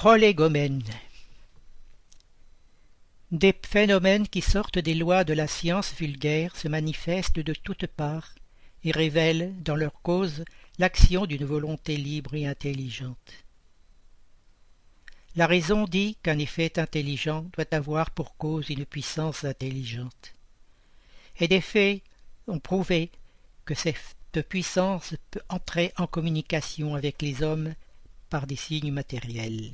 Prolégomène Des phénomènes qui sortent des lois de la science vulgaire se manifestent de toutes parts et révèlent dans leur cause l'action d'une volonté libre et intelligente. La raison dit qu'un effet intelligent doit avoir pour cause une puissance intelligente. Et des faits ont prouvé que cette puissance peut entrer en communication avec les hommes par des signes matériels.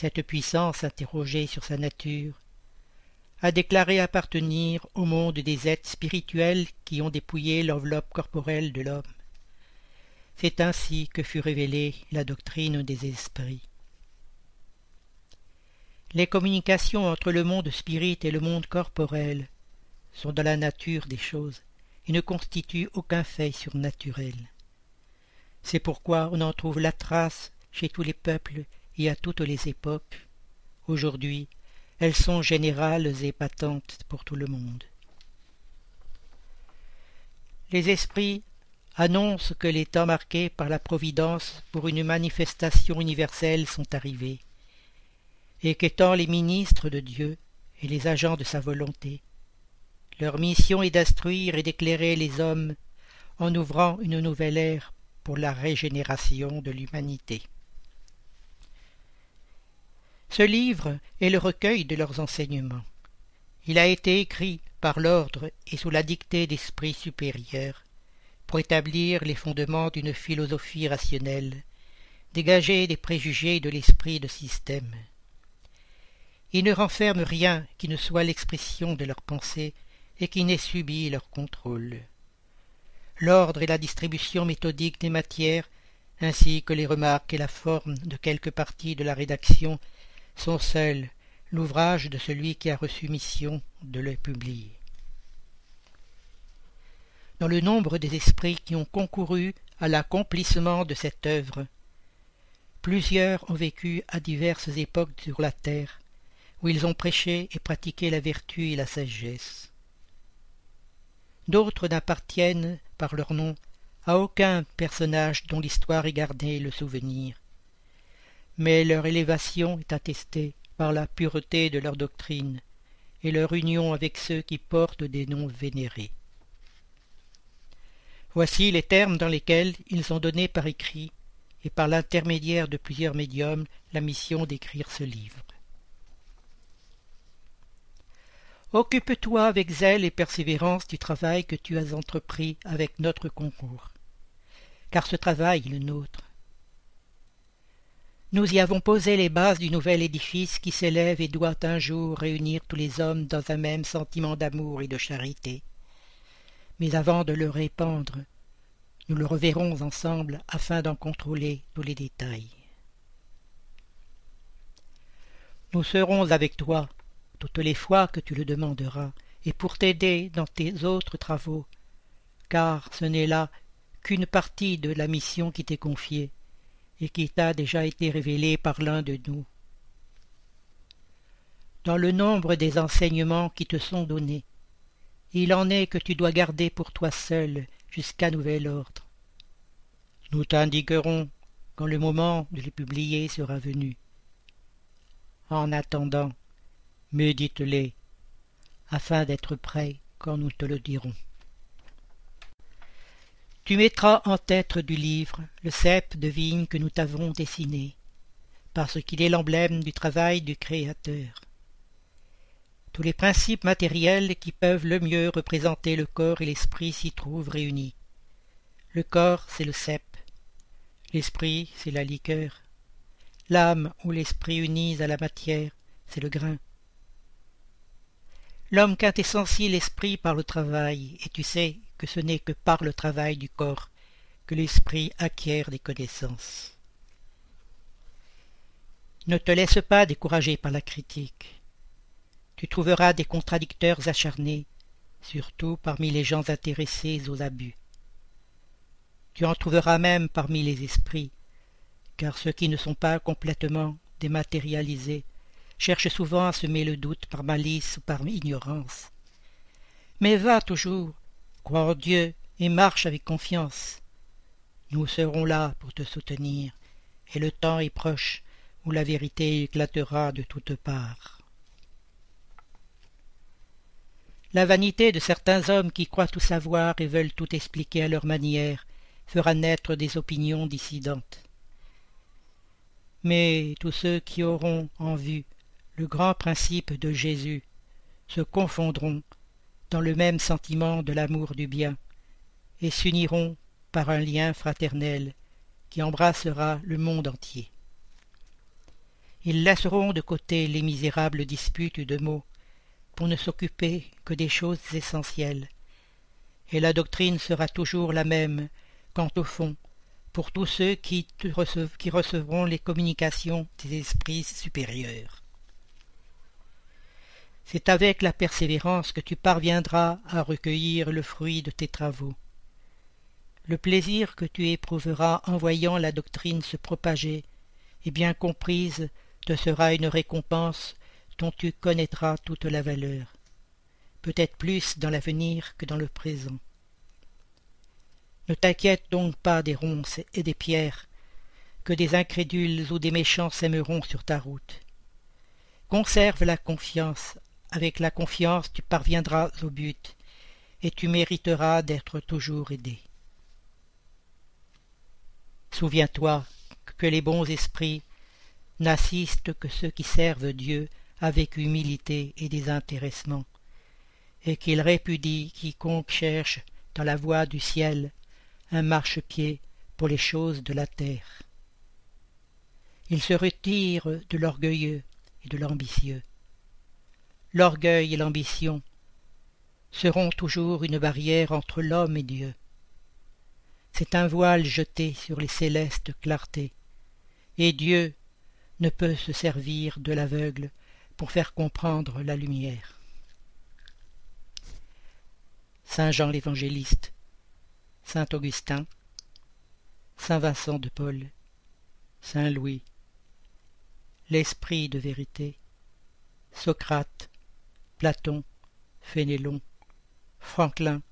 Cette puissance, interrogée sur sa nature, a déclaré appartenir au monde des êtres spirituels qui ont dépouillé l'enveloppe corporelle de l'homme. C'est ainsi que fut révélée la doctrine des esprits. Les communications entre le monde spirit et le monde corporel sont dans la nature des choses et ne constituent aucun fait surnaturel. C'est pourquoi on en trouve la trace chez tous les peuples à toutes les époques. Aujourd'hui, elles sont générales et patentes pour tout le monde. Les esprits annoncent que les temps marqués par la Providence pour une manifestation universelle sont arrivés, et qu'étant les ministres de Dieu et les agents de sa volonté, leur mission est d'instruire et d'éclairer les hommes en ouvrant une nouvelle ère pour la régénération de l'humanité. Ce livre est le recueil de leurs enseignements. Il a été écrit par l'ordre et sous la dictée d'esprits supérieurs pour établir les fondements d'une philosophie rationnelle, dégager des préjugés de l'esprit de système. Il ne renferme rien qui ne soit l'expression de leurs pensées et qui n'ait subi leur contrôle. L'ordre et la distribution méthodique des matières, ainsi que les remarques et la forme de quelques parties de la rédaction, sont seuls l'ouvrage de celui qui a reçu mission de le publier. Dans le nombre des esprits qui ont concouru à l'accomplissement de cette œuvre, plusieurs ont vécu à diverses époques sur la terre, où ils ont prêché et pratiqué la vertu et la sagesse. D'autres n'appartiennent, par leur nom, à aucun personnage dont l'histoire ait gardé le souvenir. Mais leur élévation est attestée par la pureté de leur doctrine et leur union avec ceux qui portent des noms vénérés. Voici les termes dans lesquels ils ont donné par écrit et par l'intermédiaire de plusieurs médiums la mission d'écrire ce livre. Occupe-toi avec zèle et persévérance du travail que tu as entrepris avec notre concours, car ce travail est le nôtre. Nous y avons posé les bases du nouvel édifice qui s'élève et doit un jour réunir tous les hommes dans un même sentiment d'amour et de charité. Mais avant de le répandre, nous le reverrons ensemble afin d'en contrôler tous les détails. Nous serons avec toi toutes les fois que tu le demanderas, et pour t'aider dans tes autres travaux, car ce n'est là qu'une partie de la mission qui t'est confiée, et qui t'a déjà été révélée par l'un de nous. Dans le nombre des enseignements qui te sont donnés, il en est que tu dois garder pour toi seul jusqu'à nouvel ordre. Nous t'indiquerons quand le moment de les publier sera venu. En attendant, médite-les, afin d'être prêt quand nous te le dirons. Tu mettras en tête du livre le cep de vigne que nous t'avons dessiné, parce qu'il est l'emblème du travail du Créateur. Tous les principes matériels qui peuvent le mieux représenter le corps et l'esprit s'y trouvent réunis. Le corps, c'est le cep, l'esprit, c'est la liqueur, l'âme ou l'esprit unis à la matière, c'est le grain. L'homme quintessencie l'esprit par le travail, et tu sais que ce n'est que par le travail du corps que l'esprit acquiert des connaissances. Ne te laisse pas décourager par la critique. Tu trouveras des contradicteurs acharnés, surtout parmi les gens intéressés aux abus. Tu en trouveras même parmi les esprits, car ceux qui ne sont pas complètement dématérialisés cherche souvent à semer le doute par malice ou par ignorance. Mais va toujours, crois en Dieu et marche avec confiance. Nous serons là pour te soutenir, et le temps est proche où la vérité éclatera de toutes parts. La vanité de certains hommes qui croient tout savoir et veulent tout expliquer à leur manière fera naître des opinions dissidentes. Mais tous ceux qui auront en vue le grand principe de Jésus se confondront dans le même sentiment de l'amour du bien et s'uniront par un lien fraternel qui embrassera le monde entier. Ils laisseront de côté les misérables disputes de mots pour ne s'occuper que des choses essentielles, et la doctrine sera toujours la même quant au fond pour tous ceux qui, qui recevront les communications des esprits supérieurs. C'est avec la persévérance que tu parviendras à recueillir le fruit de tes travaux. Le plaisir que tu éprouveras en voyant la doctrine se propager et bien comprise te sera une récompense dont tu connaîtras toute la valeur, peut-être plus dans l'avenir que dans le présent. Ne t'inquiète donc pas des ronces et des pierres que des incrédules ou des méchants sèmeront sur ta route. Conserve la confiance, avec la confiance tu parviendras au but, et tu mériteras d'être toujours aidé. Souviens-toi que les bons esprits n'assistent que ceux qui servent Dieu avec humilité et désintéressement, et qu'ils répudient quiconque cherche dans la voie du ciel un marchepied pour les choses de la terre. Ils se retirent de l'orgueilleux et de l'ambitieux. L'orgueil et l'ambition seront toujours une barrière entre l'homme et Dieu. C'est un voile jeté sur les célestes clartés, et Dieu ne peut se servir de l'aveugle pour faire comprendre la lumière. Saint Jean l'Évangéliste, Saint Augustin, Saint Vincent de Paul, Saint Louis, l'Esprit de vérité, Socrate, Platon, Fénélon, Franklin,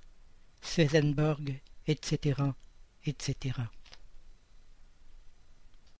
Swedenborg, etc., etc.